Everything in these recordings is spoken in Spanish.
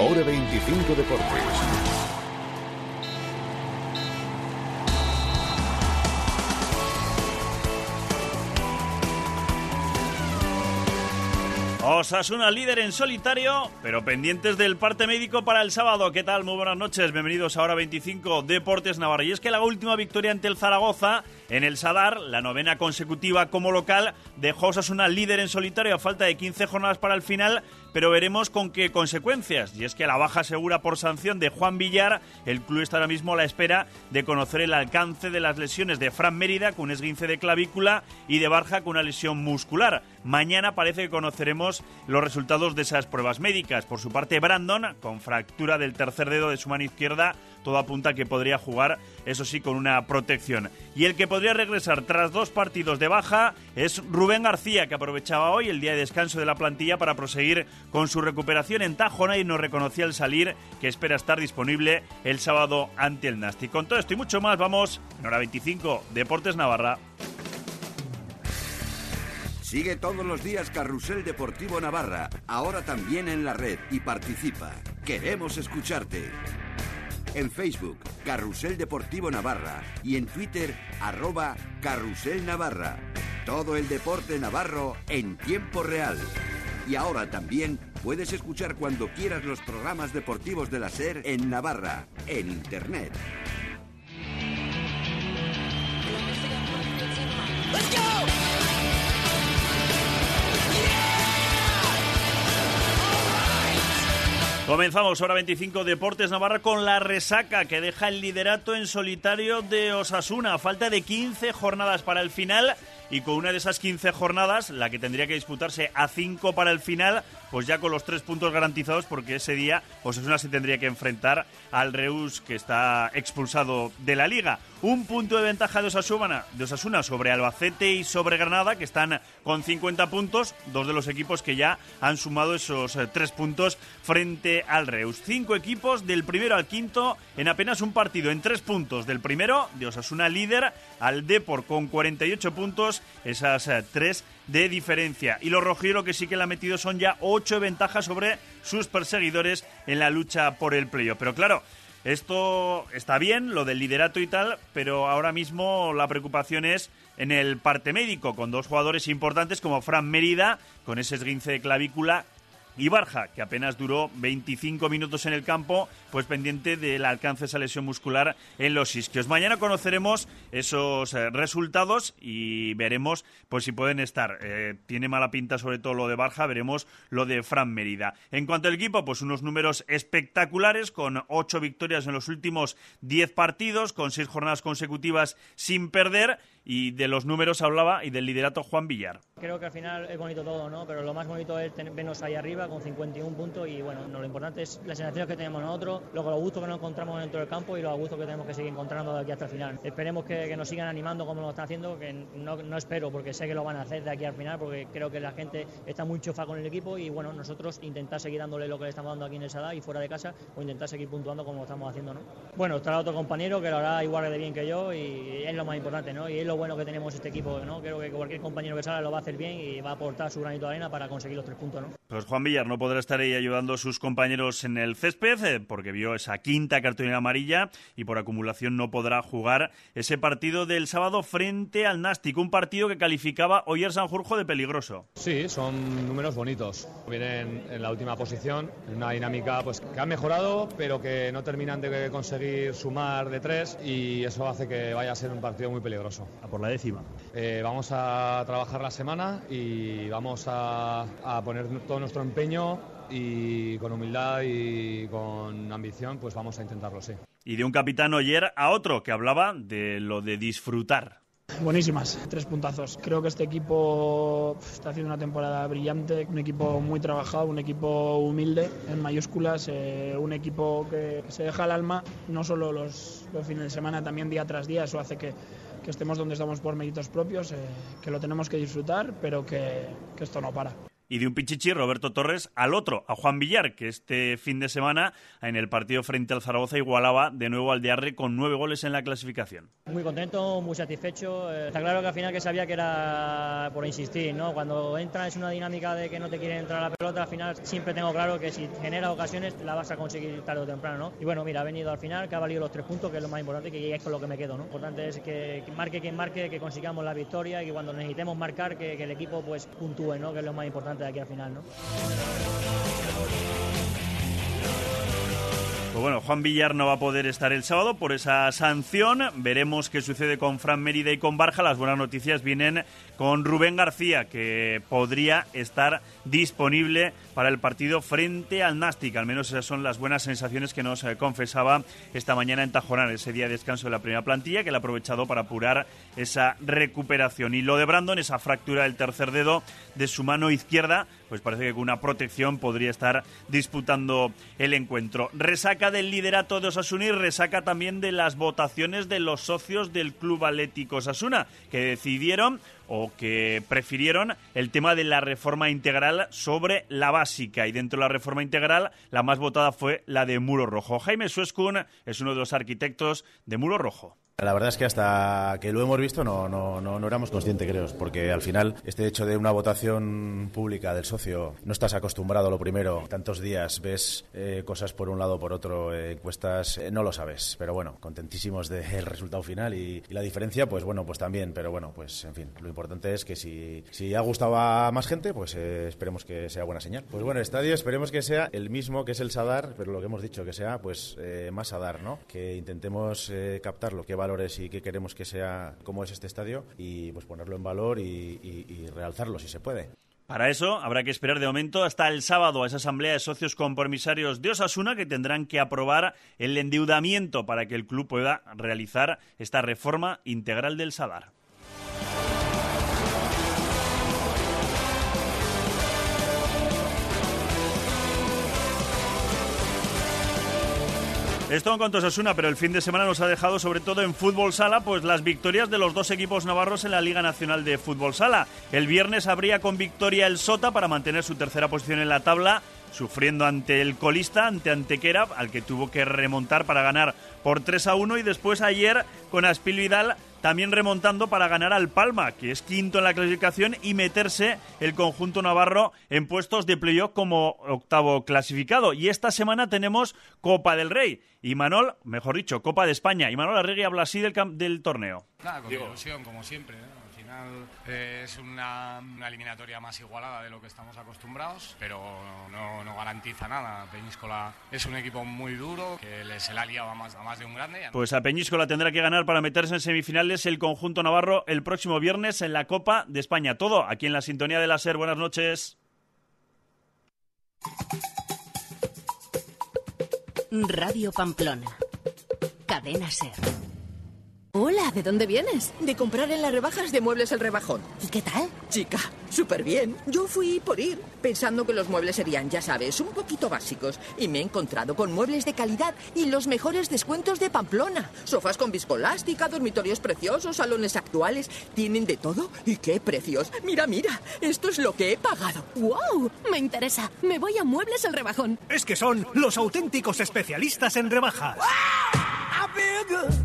Hora 25 Deportes. Osasuna líder en solitario, pero pendientes del parte médico para el sábado. ¿Qué tal? Muy buenas noches. Bienvenidos a Hora 25 Deportes Navarra. Y es que la última victoria ante el Zaragoza en el Sadar, la novena consecutiva como local, dejó Osasuna líder en solitario a falta de 15 jornadas para el final, pero veremos con qué consecuencias. Y es que la baja segura por sanción de Juan Villar, el club está ahora mismo a la espera de conocer el alcance de las lesiones de Fran Mérida con un esguince de clavícula y de Barja con una lesión muscular. Mañana parece que conoceremos los resultados de esas pruebas médicas. Por su parte, Brandon, con fractura del tercer dedo de su mano izquierda, todo apunta a que podría jugar, eso sí, con una protección. Y el que podría regresar tras dos partidos de baja es Rubén García, que aprovechaba hoy el día de descanso de la plantilla para proseguir con su recuperación en Tajona y nos reconocía al salir que espera estar disponible el sábado ante el Nasti. Con todo esto y mucho más, vamos en hora 25, Deportes Navarra. Sigue todos los días Carrusel Deportivo Navarra, ahora también en la red y participa. Queremos escucharte. En Facebook, Carrusel Deportivo Navarra y en Twitter, arroba Carrusel Navarra. Todo el deporte navarro en tiempo real. Y ahora también puedes escuchar cuando quieras los programas deportivos de la SER en Navarra, en Internet. Comenzamos hora 25 Deportes Navarra con la resaca que deja el liderato en solitario de Osasuna. Falta de 15 jornadas para el final y con una de esas 15 jornadas, la que tendría que disputarse a 5 para el final, pues ya con los tres puntos garantizados porque ese día Osasuna se tendría que enfrentar al Reus que está expulsado de la liga. Un punto de ventaja de Osasuna, de Osasuna sobre Albacete y sobre Granada que están con 50 puntos, dos de los equipos que ya han sumado esos eh, tres puntos frente al Reus. Cinco equipos del primero al quinto en apenas un partido, en tres puntos del primero de Osasuna líder al Depor con 48 puntos, esas eh, tres de diferencia. Y los rojieros que sí que le han metido son ya ocho ventajas sobre sus perseguidores en la lucha por el playoff. Pero claro, esto está bien, lo del liderato y tal, pero ahora mismo la preocupación es en el parte médico, con dos jugadores importantes como Fran Mérida, con ese esguince de clavícula, y Barja, que apenas duró 25 minutos en el campo, pues pendiente del alcance de esa lesión muscular en los isquios. Mañana conoceremos esos eh, resultados y veremos pues si pueden estar. Eh, tiene mala pinta sobre todo lo de Barja, veremos lo de Fran Mérida. En cuanto al equipo, pues unos números espectaculares, con ocho victorias en los últimos 10 partidos, con seis jornadas consecutivas sin perder y de los números hablaba y del liderato Juan Villar. Creo que al final es bonito todo, ¿no? Pero lo más bonito es vernos ahí arriba con 51 puntos y bueno, no, lo importante es las sensaciones que tenemos nosotros, luego los gustos que nos encontramos dentro del campo y los gustos que tenemos que seguir encontrando de aquí hasta el final. Esperemos que, nos sigan animando como lo están haciendo, que no, espero porque sé que lo van a hacer de aquí al final porque creo que la gente está muy chofa con el equipo y bueno, nosotros intentar seguir dándole lo que le estamos dando aquí en el Sadá y fuera de casa o intentar seguir puntuando como lo estamos haciendo, ¿no? Bueno, estará otro compañero que lo hará igual de bien que yo y es lo más importante, ¿no? Y bueno que tenemos este equipo, ¿no? Creo que cualquier compañero que salga lo va a hacer bien y va a aportar su granito de arena para conseguir los tres puntos, ¿no? Pues Juan Villar no podrá estar ahí ayudando a sus compañeros en el césped eh, porque vio esa quinta cartulina amarilla y por acumulación no podrá jugar ese partido del sábado frente al Nastic, un partido que calificaba Oyer Sanjurjo de peligroso. Sí, son números bonitos. Vienen en la última posición, en una dinámica pues que han mejorado, pero que no terminan de conseguir sumar de tres y eso hace que vaya a ser un partido muy peligroso. A por la décima. Eh, vamos a trabajar la semana y vamos a, a poner todo nuestro empeño y con humildad y con ambición, pues vamos a intentarlo, sí. Y de un capitán ayer a otro que hablaba de lo de disfrutar. Buenísimas, tres puntazos. Creo que este equipo está haciendo una temporada brillante, un equipo muy trabajado, un equipo humilde en mayúsculas, eh, un equipo que se deja el alma, no solo los, los, fines de semana, también día tras día. Eso hace que, que estemos donde estamos por méritos propios, eh, que lo tenemos que disfrutar, pero que, que esto no para. Y de un pichichi Roberto Torres al otro, a Juan Villar, que este fin de semana en el partido frente al Zaragoza igualaba de nuevo al Diarre con nueve goles en la clasificación. Muy contento, muy satisfecho. Eh, está claro que al final que sabía que era por insistir, ¿no? Cuando entras en una dinámica de que no te quieren entrar la pelota, al final siempre tengo claro que si genera ocasiones la vas a conseguir tarde o temprano, ¿no? Y bueno, mira, ha venido al final, que ha valido los tres puntos, que es lo más importante, que es con lo que me quedo, ¿no? Lo importante es que, marque quien marque, que consigamos la victoria y que cuando necesitemos marcar, que, que el equipo pues puntúe, ¿no? Que es lo más importante de aquí al final, ¿no? Pues bueno, Juan Villar no va a poder estar el sábado por esa sanción. Veremos qué sucede con Fran Mérida y con Barja. Las buenas noticias vienen con Rubén García, que podría estar disponible para el partido frente al Nastic. Al menos esas son las buenas sensaciones que nos eh, confesaba esta mañana en Tajonar, ese día de descanso de la primera plantilla, que le ha aprovechado para apurar esa recuperación. Y lo de Brandon, esa fractura del tercer dedo de su mano izquierda, pues parece que con una protección podría estar disputando el encuentro. Resaca del liderato de Osasuna y resaca también de las votaciones de los socios del Club Atlético Osasuna, que decidieron o que prefirieron el tema de la reforma integral sobre la básica. Y dentro de la reforma integral, la más votada fue la de Muro Rojo. Jaime Suescun es uno de los arquitectos de Muro Rojo. La verdad es que hasta que lo hemos visto no, no, no, éramos conscientes, creo, porque al final este hecho de una votación pública del socio, no estás acostumbrado, lo primero, tantos días ves eh, cosas por un lado por otro, eh, encuestas, eh, no lo sabes, pero bueno, contentísimos del resultado final y, la diferencia, pues bueno, pues también, pero bueno, pues en fin, lo importante es que si, si ha gustado a más gente, pues esperemos que sea buena señal. Pues bueno, el estadio esperemos que sea el mismo que es el Sadar, pero lo que hemos dicho, que sea pues más Sadar, ¿no? Que intentemos captar lo que va valores y qué queremos que sea, cómo es este estadio y pues ponerlo en valor y, realzarlo si se puede. Para eso habrá que esperar de momento hasta el sábado a esa asamblea de socios compromisarios de Osasuna que tendrán que aprobar el endeudamiento para que el club pueda realizar esta reforma integral del Sadar. Esto en cuanto a Osasuna, pero el fin de semana nos ha dejado sobre todo en fútbol sala, pues las victorias de los dos equipos navarros en la Liga Nacional de Fútbol Sala. El viernes habría con victoria el Sota para mantener su tercera posición en la tabla, sufriendo ante el colista, ante Antequera, al que tuvo que remontar para ganar por 3 a 1 y después ayer con Aspil Vidal también remontando para ganar al Palma, que es quinto en la clasificación, y meterse el conjunto navarro en puestos de playoff como octavo clasificado. Y esta semana tenemos Copa del Rey. Y Manol, mejor dicho, Copa de España. Y Manol Arregui habla así del, del torneo. Nada, con ilusión, como siempre. Eh, es una, eliminatoria más igualada de lo que estamos acostumbrados, pero no, garantiza nada. Peñíscola es un equipo muy duro, que se le ha liado a más, a más de un grande. Pues a Peñíscola tendrá que ganar para meterse en semifinales el conjunto navarro el próximo viernes en la Copa de España. Todo aquí en la sintonía de la SER. Buenas noches. Radio Pamplona. Cadena SER. Hola, ¿de dónde vienes? De comprar en las rebajas de Muebles El Rebajón. ¿Y qué tal? Chica, súper bien. Yo fui por ir, pensando que los muebles serían, ya sabes, un poquito básicos. Y me he encontrado con muebles de calidad y los mejores descuentos de Pamplona. Sofás con viscolástica, dormitorios preciosos, salones actuales. Tienen de todo. ¿Y qué precios? Mira, mira, esto es lo que he pagado. ¡Wow! Me interesa. Me voy a Muebles El Rebajón. Es que son los auténticos especialistas en rebajas.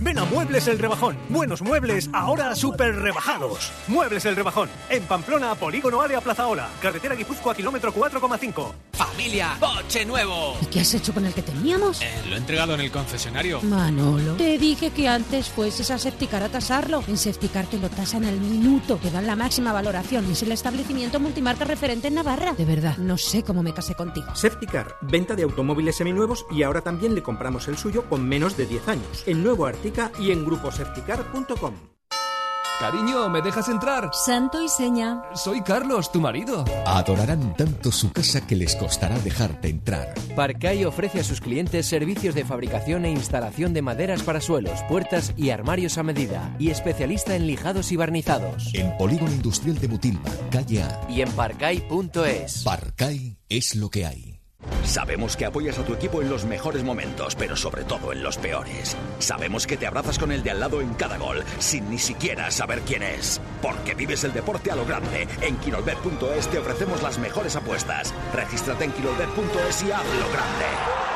Ven a Muebles El Rebajón. Buenos muebles, ahora súper rebajados. Muebles El Rebajón. En Pamplona, Polígono Área Plaza Ola. Carretera Guipúzcoa, kilómetro 4,5. Familia, coche nuevo. ¿Y qué has hecho con el que teníamos? Eh, lo he entregado en el concesionario. Manolo, te dije que antes fueses a Septicar a tasarlo. En Septicar te lo tasan al minuto. Te dan la máxima valoración. Es el establecimiento multimarca referente en Navarra. De verdad, no sé cómo me casé contigo. Septicar, venta de automóviles seminuevos y ahora también le compramos el suyo con menos de 10 años. En Nuevo Artica y en gruposepticar.com. Cariño, ¿me dejas entrar? Santo y seña. Soy Carlos, tu marido. Adorarán tanto su casa que les costará dejarte entrar. Parcay ofrece a sus clientes servicios de fabricación e instalación de maderas para suelos, puertas y armarios a medida. Y especialista en lijados y barnizados. En Polígono Industrial de Mutilva, calle A. Y en parcay.es. Parcay es lo que hay. Sabemos que apoyas a tu equipo en los mejores momentos, pero sobre todo en los peores. Sabemos que te abrazas con el de al lado en cada gol, sin ni siquiera saber quién es. Porque vives el deporte a lo grande. En Quirolbet.es te ofrecemos las mejores apuestas. Regístrate en Quirolbet.es y hazlo grande.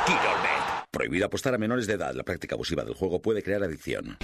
Quirolbet. Prohibida apostar a menores de edad. La práctica abusiva del juego puede crear adicción.